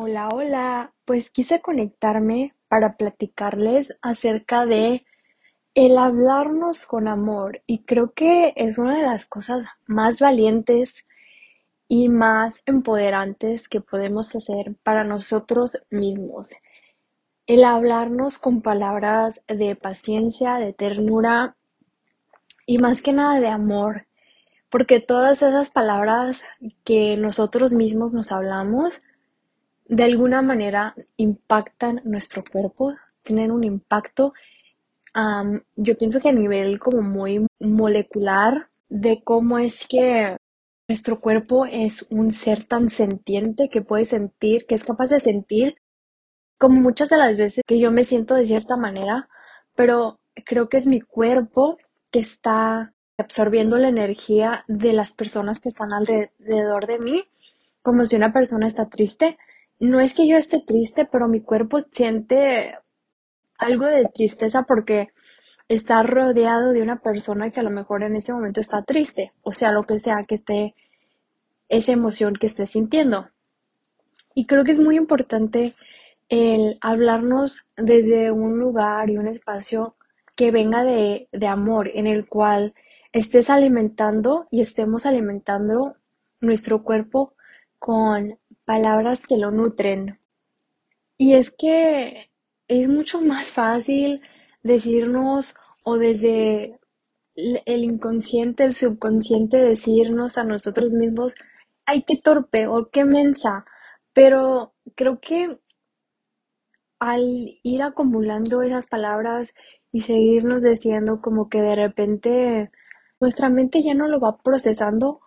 Hola, hola. Pues quise conectarme para platicarles acerca de el hablarnos con amor y creo que es una de las cosas más valientes y más empoderantes que podemos hacer para nosotros mismos. El hablarnos con palabras de paciencia, de ternura y más que nada de amor, porque todas esas palabras que nosotros mismos nos hablamos de alguna manera impactan nuestro cuerpo, tienen un impacto, yo pienso que a nivel como muy molecular de cómo es que nuestro cuerpo es un ser tan sentiente que puede sentir, que es capaz de sentir, como muchas de las veces que yo me siento de cierta manera, pero creo que es mi cuerpo que está absorbiendo la energía de las personas que están alrededor de mí, como si una persona está triste, no es que yo esté triste, pero mi cuerpo siente algo de tristeza porque está rodeado de una persona que a lo mejor en ese momento está triste, o sea, lo que sea que esté, esa emoción que esté sintiendo. Y creo que es muy importante el hablarnos desde un lugar y un espacio que venga de, de amor, en el cual estés alimentando y estemos alimentando nuestro cuerpo con palabras que lo nutren. Y es que es mucho más fácil decirnos o desde el inconsciente, el subconsciente decirnos a nosotros mismos, ay, qué torpe o qué mensa. Pero creo que al ir acumulando esas palabras y seguirnos diciendo como que de repente nuestra mente ya no lo va procesando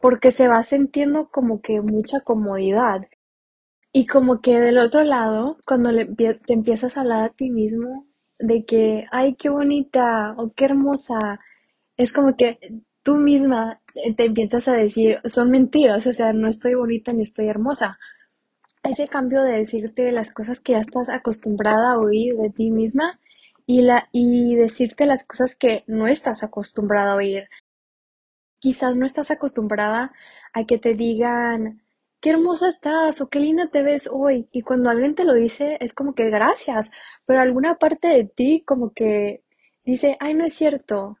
porque se va sintiendo como que mucha comodidad. Y como que del otro lado, cuando le, te empiezas a hablar a ti mismo de que, ay, qué bonita o qué hermosa, es como que tú misma te empiezas a decir, son mentiras, o sea, no estoy bonita ni estoy hermosa. Ese cambio de decirte las cosas que ya estás acostumbrada a oír de ti misma y, la, y decirte las cosas que no estás acostumbrada a oír quizás no estás acostumbrada a que te digan, qué hermosa estás o qué linda te ves hoy. Y cuando alguien te lo dice, es como que gracias, pero alguna parte de ti como que dice, ay, no es cierto.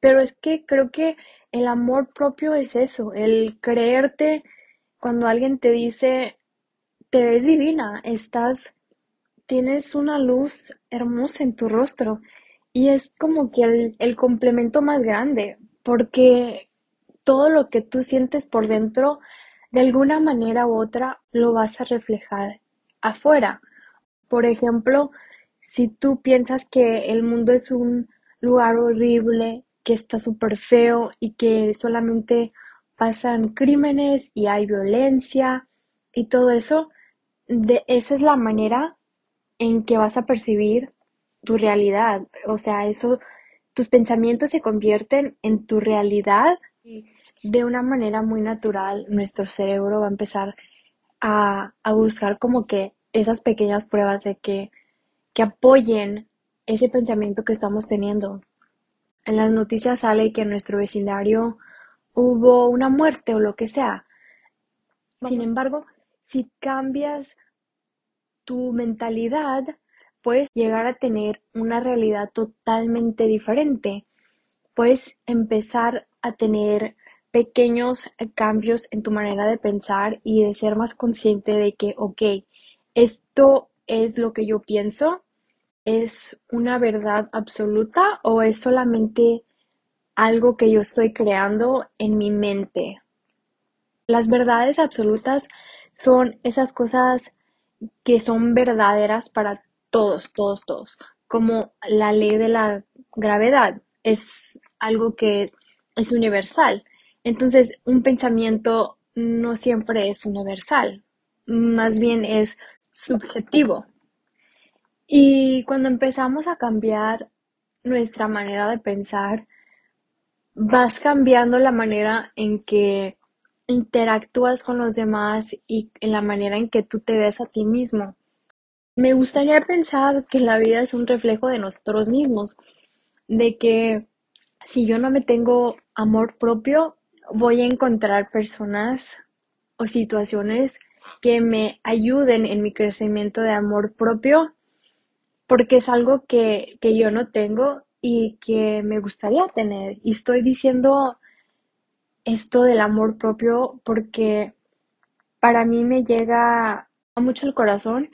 Pero es que creo que el amor propio es eso, el creerte cuando alguien te dice, te ves divina, estás, tienes una luz hermosa en tu rostro. Y es como que el, el complemento más grande, porque todo lo que tú sientes por dentro, de alguna manera u otra, lo vas a reflejar afuera. Por ejemplo, si tú piensas que el mundo es un lugar horrible, que está súper feo y que solamente pasan crímenes y hay violencia y todo eso, de esa es la manera en que vas a percibir tu realidad. O sea, eso tus pensamientos se convierten en tu realidad y de una manera muy natural nuestro cerebro va a empezar a, buscar como que esas pequeñas pruebas de que, que apoyen ese pensamiento que estamos teniendo. En las noticias sale que en nuestro vecindario hubo una muerte o lo que sea. Sin embargo, si cambias tu mentalidad, puedes llegar a tener una realidad totalmente diferente. Puedes empezar a tener pequeños cambios en tu manera de pensar y de ser más consciente de que, ok, esto es lo que yo pienso, es una verdad absoluta o es solamente algo que yo estoy creando en mi mente. Las verdades absolutas son esas cosas que son verdaderas para todos, todos, todos. Como la ley de la gravedad es algo que es universal. Entonces, un pensamiento no siempre es universal, más bien es subjetivo. Y cuando empezamos a cambiar nuestra manera de pensar, vas cambiando la manera en que interactúas con los demás y en la manera en que tú te ves a ti mismo. Me gustaría pensar que la vida es un reflejo de nosotros mismos, de que si yo no me tengo amor propio, voy a encontrar personas o situaciones que me ayuden en mi crecimiento de amor propio, porque es algo que, que yo no tengo y que me gustaría tener. Y estoy diciendo esto del amor propio porque para mí me llega mucho el corazón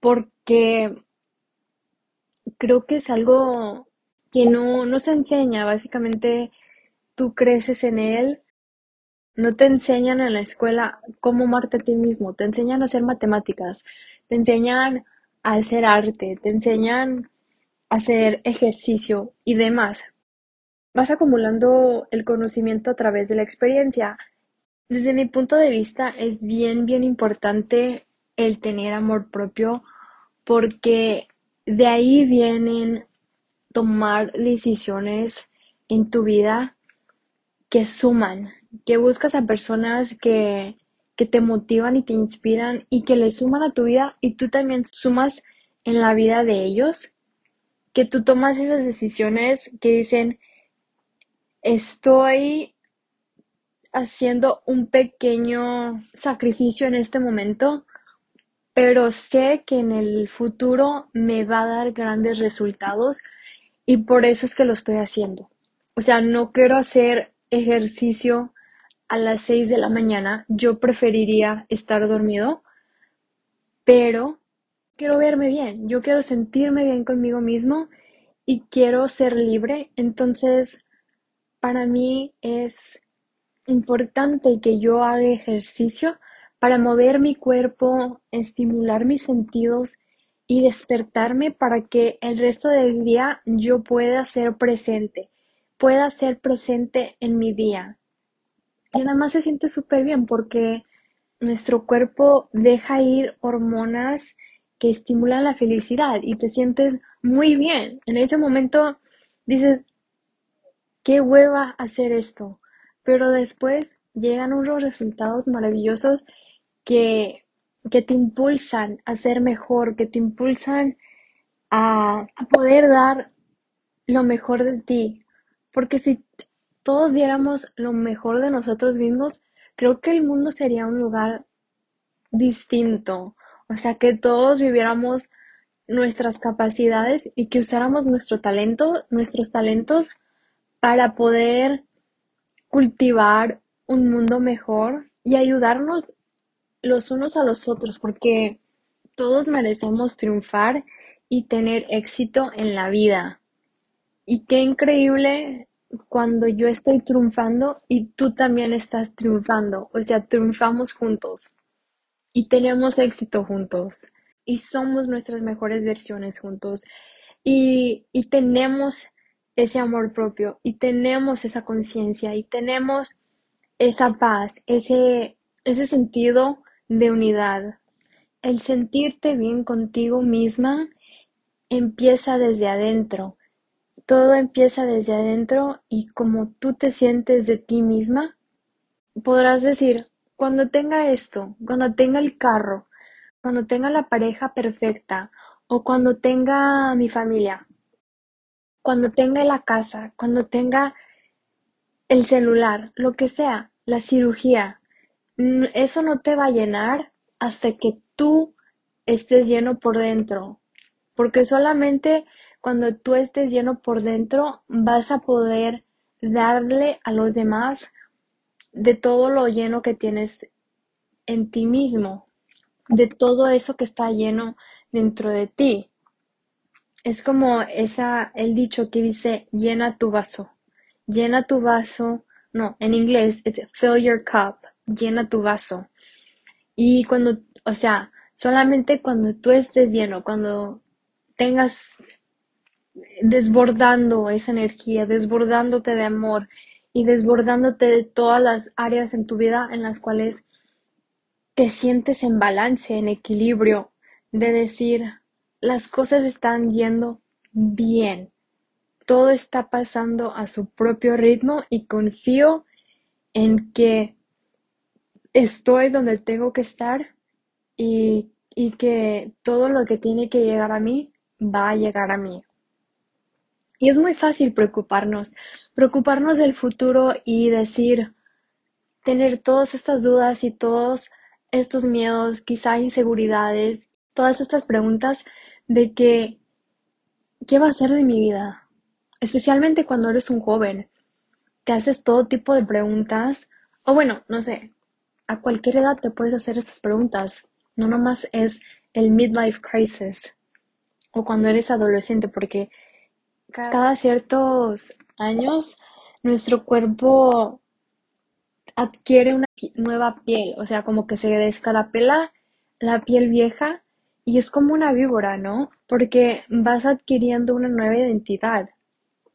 porque creo que es algo que no, no se enseña. Básicamente tú creces en él. No te enseñan en la escuela cómo amarte a ti mismo. Te enseñan a hacer matemáticas. Te enseñan a hacer arte. Te enseñan a hacer ejercicio y demás. Vas acumulando el conocimiento a través de la experiencia. Desde mi punto de vista es bien, bien importante el tener amor propio porque de ahí vienen tomar decisiones en tu vida que suman, que buscas a personas que, que te motivan y te inspiran y que le suman a tu vida y tú también sumas en la vida de ellos, que tú tomas esas decisiones que dicen, estoy haciendo un pequeño sacrificio en este momento, pero sé que en el futuro me va a dar grandes resultados y por eso es que lo estoy haciendo. O sea, no quiero hacer ejercicio a las 6 de la mañana, yo preferiría estar dormido, pero quiero verme bien, yo quiero sentirme bien conmigo mismo y quiero ser libre, entonces para mí es importante que yo haga ejercicio para mover mi cuerpo, estimular mis sentidos y despertarme para que el resto del día yo pueda ser presente, pueda ser presente en mi día. Y además se siente súper bien porque nuestro cuerpo deja ir hormonas que estimulan la felicidad y te sientes muy bien. En ese momento dices, qué hueva hacer esto, pero después llegan unos resultados maravillosos que, que te impulsan a ser mejor, que te impulsan a, a poder dar lo mejor de ti. Porque si todos diéramos lo mejor de nosotros mismos, creo que el mundo sería un lugar distinto. O sea, que todos viviéramos nuestras capacidades y que usáramos nuestro talento, nuestros talentos para poder cultivar un mundo mejor y ayudarnos los unos a los otros, porque todos merecemos triunfar y tener éxito en la vida. Y qué increíble cuando yo estoy triunfando y tú también estás triunfando, o sea, triunfamos juntos y tenemos éxito juntos y somos nuestras mejores versiones juntos y, y tenemos ese amor propio y tenemos esa conciencia y tenemos esa paz, ese, ese sentido de unidad. El sentirte bien contigo misma empieza desde adentro. Todo empieza desde adentro y como tú te sientes de ti misma, podrás decir, cuando tenga esto, cuando tenga el carro, cuando tenga la pareja perfecta o cuando tenga mi familia, cuando tenga la casa, cuando tenga el celular, lo que sea, la cirugía, eso no te va a llenar hasta que tú estés lleno por dentro, porque solamente cuando tú estés lleno por dentro vas a poder darle a los demás de todo lo lleno que tienes en ti mismo, de todo eso que está lleno dentro de ti. Es como esa el dicho que dice llena tu vaso. Llena tu vaso. No, en inglés es fill your cup llena tu vaso. Y cuando, o sea, solamente cuando tú estés lleno, cuando tengas desbordando esa energía, desbordándote de amor y desbordándote de todas las áreas en tu vida en las cuales te sientes en balance, en equilibrio, de decir, las cosas están yendo bien, todo está pasando a su propio ritmo y confío en que estoy donde tengo que estar y, que todo lo que tiene que llegar a mí va a llegar a mí. Y es muy fácil preocuparnos, preocuparnos del futuro y decir, tener todas estas dudas y todos estos miedos, quizá inseguridades, todas estas preguntas de que, ¿qué va a ser de mi vida? Especialmente cuando eres un joven, te haces todo tipo de preguntas, o bueno, no sé, a cualquier edad te puedes hacer estas preguntas, no nomás es el midlife crisis o cuando eres adolescente, porque cada ciertos años nuestro cuerpo adquiere una nueva piel, o sea, como que se descarapela la piel vieja y es como una víbora, ¿no? Porque vas adquiriendo una nueva identidad.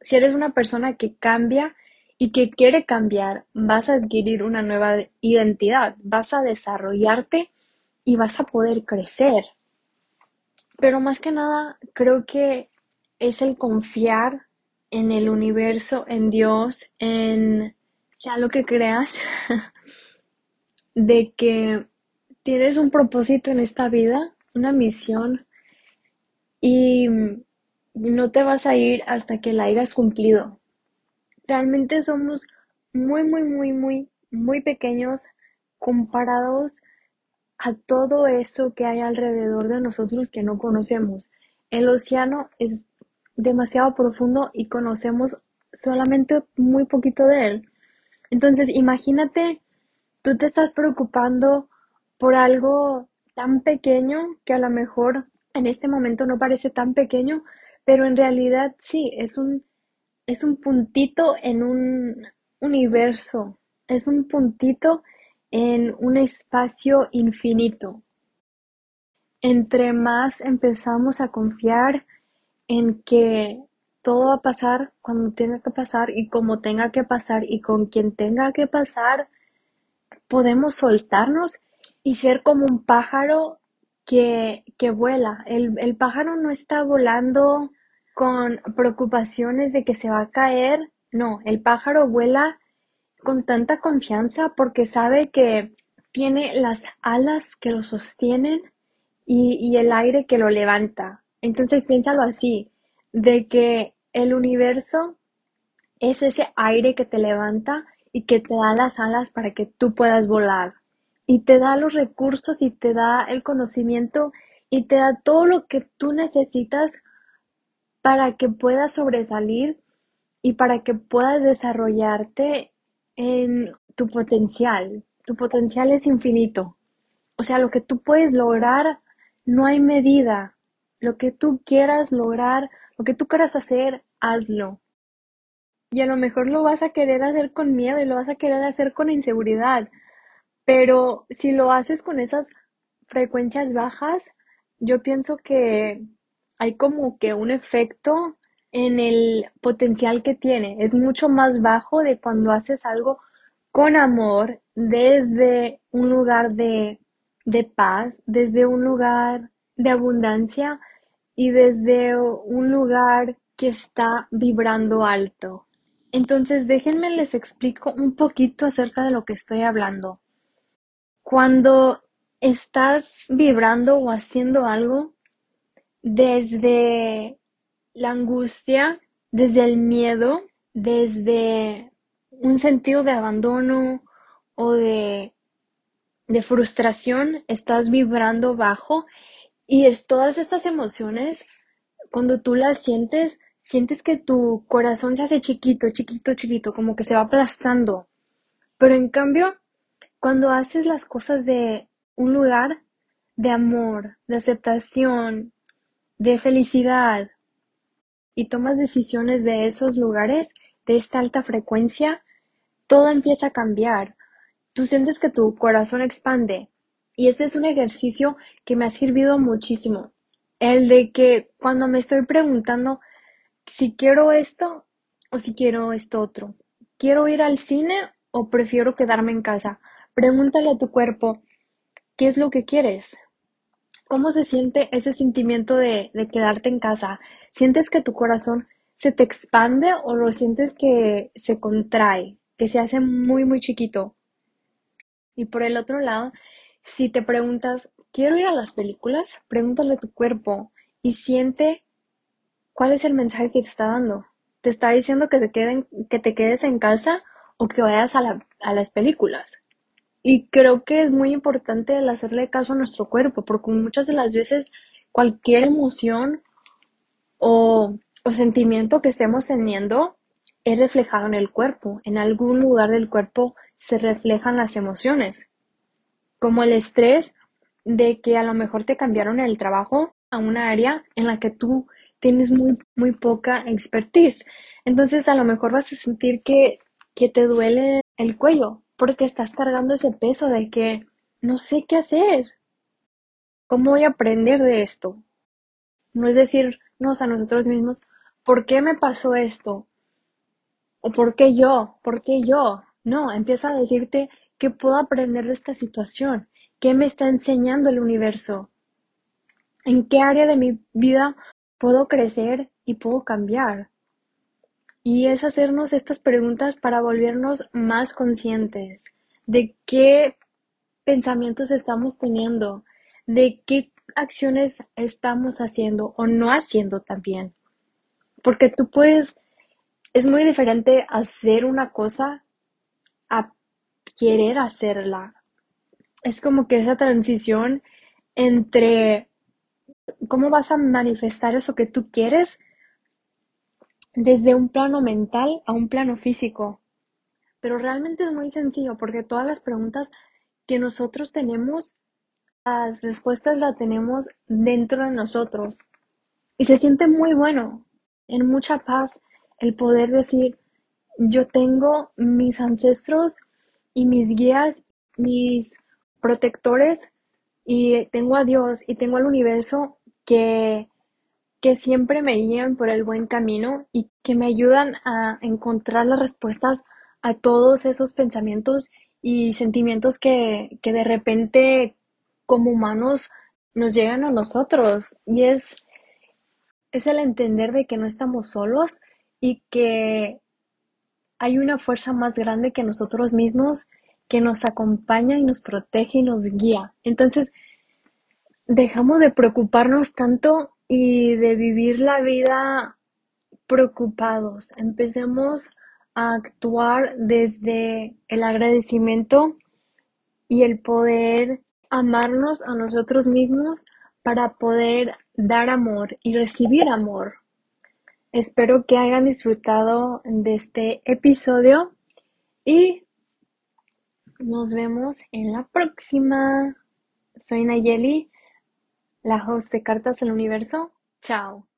Si eres una persona que cambia y que quiere cambiar, vas a adquirir una nueva identidad, vas a desarrollarte y vas a poder crecer. Pero más que nada, creo que es el confiar en el universo, en Dios, en sea lo que creas, de que tienes un propósito en esta vida, una misión, y no te vas a ir hasta que la hayas cumplido. Realmente somos muy, muy, muy, muy, muy pequeños comparados a todo eso que hay alrededor de nosotros que no conocemos. El océano es demasiado profundo y conocemos solamente muy poquito de él. Entonces, imagínate, tú te estás preocupando por algo tan pequeño que a lo mejor en este momento no parece tan pequeño, pero en realidad sí, es un, es un puntito en un universo, es un puntito en un espacio infinito. Entre más empezamos a confiar en que todo va a pasar cuando tenga que pasar y como tenga que pasar y con quien tenga que pasar, podemos soltarnos y ser como un pájaro que, que vuela. El, el pájaro no está volando con preocupaciones de que se va a caer. No, el pájaro vuela con tanta confianza porque sabe que tiene las alas que lo sostienen y, y el aire que lo levanta. Entonces piénsalo así, de que el universo es ese aire que te levanta y que te da las alas para que tú puedas volar. Y te da los recursos y te da el conocimiento y te da todo lo que tú necesitas para que puedas sobresalir y para que puedas desarrollarte en tu potencial. Tu potencial es infinito. O sea, lo que tú puedes lograr no hay medida. Lo que tú quieras lograr lo que tú quieras hacer, hazlo. Y a lo mejor lo vas a querer hacer con miedo y lo vas a querer hacer con inseguridad. Pero si lo haces con esas frecuencias bajas, yo pienso que hay como que un efecto en el potencial que tiene. Es mucho más bajo de cuando haces algo con amor, desde un lugar de, de paz, desde un lugar de abundancia y desde un lugar que está vibrando alto. Entonces, déjenme les explico un poquito acerca de lo que estoy hablando. Cuando estás vibrando o haciendo algo desde la angustia, desde el miedo, desde un sentido de abandono o de, de frustración, estás vibrando bajo y es todas estas emociones, cuando tú las sientes, sientes que tu corazón se hace chiquito, chiquito, chiquito, como que se va aplastando. Pero en cambio, cuando haces las cosas de un lugar de amor, de aceptación, de felicidad, y tomas decisiones de esos lugares, de esta alta frecuencia, todo empieza a cambiar. Tú sientes que tu corazón expande, y este es un ejercicio que me ha servido muchísimo. El de que cuando me estoy preguntando si quiero esto o si quiero esto otro. ¿Quiero ir al cine o prefiero quedarme en casa? Pregúntale a tu cuerpo, ¿qué es lo que quieres? ¿Cómo se siente ese sentimiento de, de quedarte en casa? ¿Sientes que tu corazón se te expande o lo sientes que se contrae, que se hace muy, muy chiquito? Y por el otro lado, si te preguntas, ¿quiero ir a las películas? Pregúntale a tu cuerpo y siente cuál es el mensaje que te está dando. te está diciendo que te, queden, que te quedes en casa o que vayas a, la, a las películas. Y creo que es muy importante el hacerle caso a nuestro cuerpo, porque muchas de las veces cualquier emoción o, o sentimiento que estemos teniendo es reflejado en el cuerpo. En algún lugar del cuerpo se reflejan las emociones, como el estrés de que a lo mejor te cambiaron el trabajo a una área en la que tú tienes muy, muy poca expertise. Entonces a lo mejor vas a sentir que, que te duele el cuello porque estás cargando ese peso de que no sé qué hacer. ¿Cómo voy a aprender de esto? No es decirnos a nosotros mismos, ¿por qué me pasó esto? ¿O por qué yo? ¿Por qué yo? No, empieza a decirte qué puedo aprender de esta situación, qué me está enseñando el universo, en qué área de mi vida puedo crecer y puedo cambiar. Y es hacernos estas preguntas para volvernos más conscientes de qué pensamientos estamos teniendo, de qué acciones estamos haciendo o no haciendo también. Porque tú puedes, es muy diferente hacer una cosa a querer hacerla. Es como que esa transición entre cómo vas a manifestar eso que tú quieres desde un plano mental a un plano físico. Pero realmente es muy sencillo porque todas las preguntas que nosotros tenemos, las respuestas las tenemos dentro de nosotros. Y se siente muy bueno, en mucha paz, el poder decir, yo tengo mis ancestros y mis guías, mis protectores, y tengo a Dios y tengo al universo que, que siempre me guían por el buen camino y que me ayudan a encontrar las respuestas a todos esos pensamientos y sentimientos que, que de repente como humanos nos llegan a nosotros y es, es el entender de que no estamos solos y que hay una fuerza más grande que nosotros mismos que nos acompaña y nos protege y nos guía. Entonces, dejamos de preocuparnos tanto y de vivir la vida preocupados. Empecemos a actuar desde el agradecimiento y el poder amarnos a nosotros mismos para poder dar amor y recibir amor. Espero que hayan disfrutado de este episodio y nos vemos en la próxima. Soy Nayeli la host de Cartas al Universo. Chao.